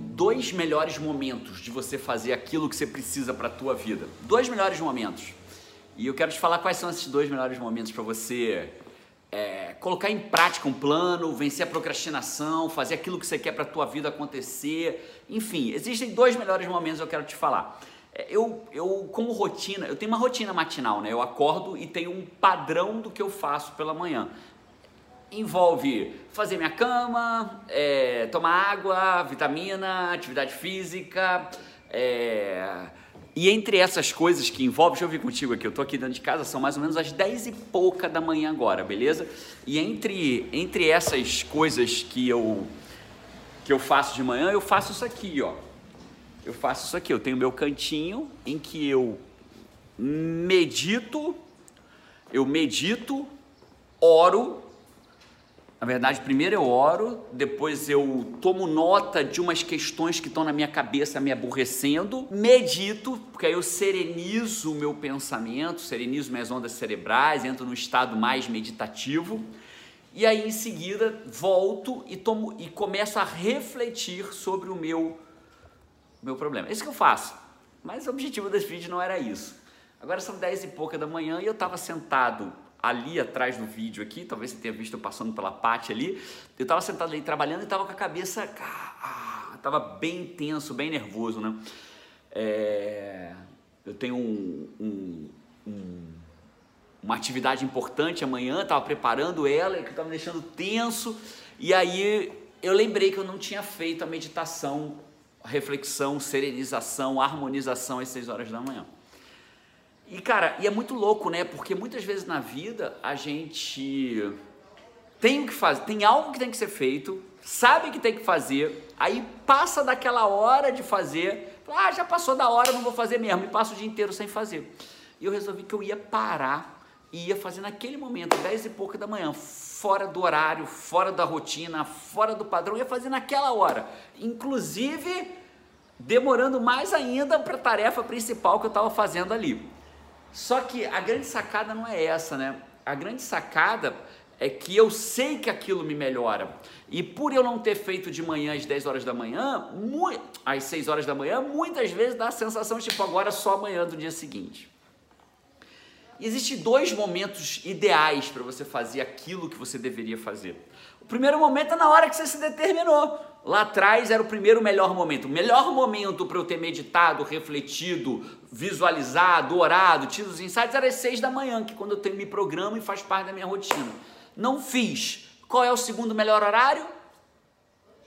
Dois melhores momentos de você fazer aquilo que você precisa para a tua vida. Dois melhores momentos. E eu quero te falar quais são esses dois melhores momentos para você é, colocar em prática um plano, vencer a procrastinação, fazer aquilo que você quer para a tua vida acontecer. Enfim, existem dois melhores momentos que eu quero te falar. É, eu, eu, como rotina, eu tenho uma rotina matinal, né? Eu acordo e tenho um padrão do que eu faço pela manhã envolve fazer minha cama, é, tomar água, vitamina, atividade física. É, e entre essas coisas que envolve, deixa eu vir contigo aqui, eu tô aqui dentro de casa, são mais ou menos as 10 e pouca da manhã agora, beleza? E entre, entre essas coisas que eu, que eu faço de manhã, eu faço isso aqui, ó. Eu faço isso aqui, eu tenho meu cantinho em que eu medito, eu medito, oro na verdade, primeiro eu oro, depois eu tomo nota de umas questões que estão na minha cabeça me aborrecendo, medito, porque aí eu serenizo o meu pensamento, serenizo minhas ondas cerebrais, entro num estado mais meditativo. E aí em seguida volto e tomo e começo a refletir sobre o meu meu problema. É isso que eu faço. Mas o objetivo desse vídeo não era isso. Agora são dez e pouca da manhã e eu estava sentado ali atrás do vídeo aqui, talvez você tenha visto eu passando pela parte ali, eu estava sentado ali trabalhando e estava com a cabeça, estava ah, bem tenso, bem nervoso, né? É, eu tenho um, um, um, uma atividade importante amanhã, estava preparando ela, que estava me deixando tenso, e aí eu lembrei que eu não tinha feito a meditação, reflexão, serenização, harmonização às 6 horas da manhã. E cara, e é muito louco, né? Porque muitas vezes na vida a gente tem o que fazer, tem algo que tem que ser feito, sabe que tem que fazer, aí passa daquela hora de fazer, ah, já passou da hora, não vou fazer mesmo, e passa o dia inteiro sem fazer. E eu resolvi que eu ia parar e ia fazer naquele momento, 10 e pouca da manhã, fora do horário, fora da rotina, fora do padrão, ia fazer naquela hora. Inclusive, demorando mais ainda para a tarefa principal que eu estava fazendo ali. Só que a grande sacada não é essa, né? A grande sacada é que eu sei que aquilo me melhora. E por eu não ter feito de manhã às 10 horas da manhã, às 6 horas da manhã, muitas vezes dá a sensação tipo agora só amanhã do dia seguinte. Existem dois momentos ideais para você fazer aquilo que você deveria fazer. O primeiro momento é na hora que você se determinou. Lá atrás era o primeiro melhor momento. O melhor momento para eu ter meditado, refletido, visualizado, orado, tido os insights era às seis da manhã, que é quando eu tenho me programa e faz parte da minha rotina. Não fiz. Qual é o segundo melhor horário?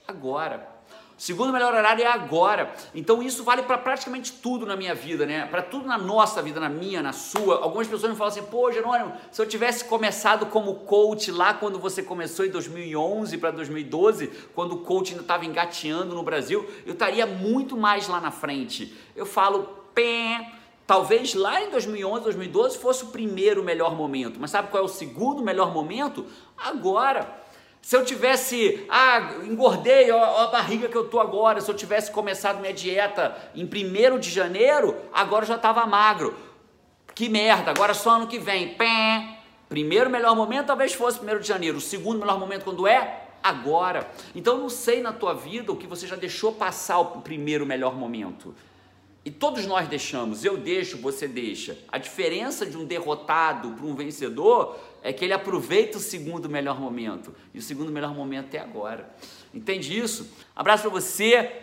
Agora. Segundo melhor horário é agora. Então isso vale para praticamente tudo na minha vida, né? Para tudo na nossa vida, na minha, na sua. Algumas pessoas me falam assim: "Pô, Jerônimo, se eu tivesse começado como coach lá quando você começou em 2011 para 2012, quando o coach ainda estava engateando no Brasil, eu estaria muito mais lá na frente". Eu falo: "Pé, Talvez lá em 2011, 2012 fosse o primeiro melhor momento, mas sabe qual é o segundo melhor momento? Agora. Se eu tivesse, ah, engordei, ó, ó, a barriga que eu tô agora, se eu tivesse começado minha dieta em 1 de janeiro, agora eu já estava magro. Que merda, agora só ano que vem. Pé. Primeiro melhor momento talvez fosse 1 de janeiro. O segundo melhor momento quando é? Agora. Então não sei na tua vida o que você já deixou passar o primeiro melhor momento. E todos nós deixamos, eu deixo, você deixa. A diferença de um derrotado para um vencedor é que ele aproveita o segundo melhor momento. E o segundo melhor momento é agora. Entende isso? Abraço para você,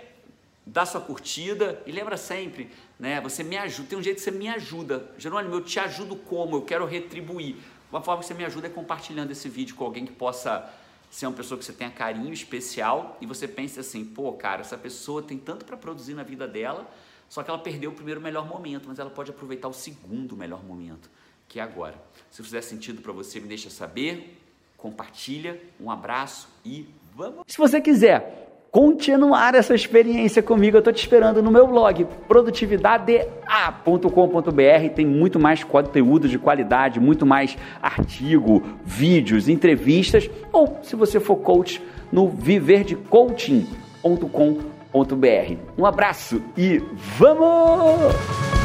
dá sua curtida e lembra sempre, né? Você me ajuda, tem um jeito que você me ajuda. Jerônimo, eu te ajudo como? Eu quero retribuir. Uma forma que você me ajuda é compartilhando esse vídeo com alguém que possa ser uma pessoa que você tenha carinho especial e você pense assim, pô, cara, essa pessoa tem tanto para produzir na vida dela só que ela perdeu o primeiro melhor momento, mas ela pode aproveitar o segundo melhor momento, que é agora. Se fizer sentido para você, me deixa saber, compartilha, um abraço e vamos. Se você quiser continuar essa experiência comigo, eu estou te esperando no meu blog produtividadea.com.br. Tem muito mais conteúdo de qualidade, muito mais artigo, vídeos, entrevistas, ou se você for coach, no viverdecoaching.com.br um abraço e vamos!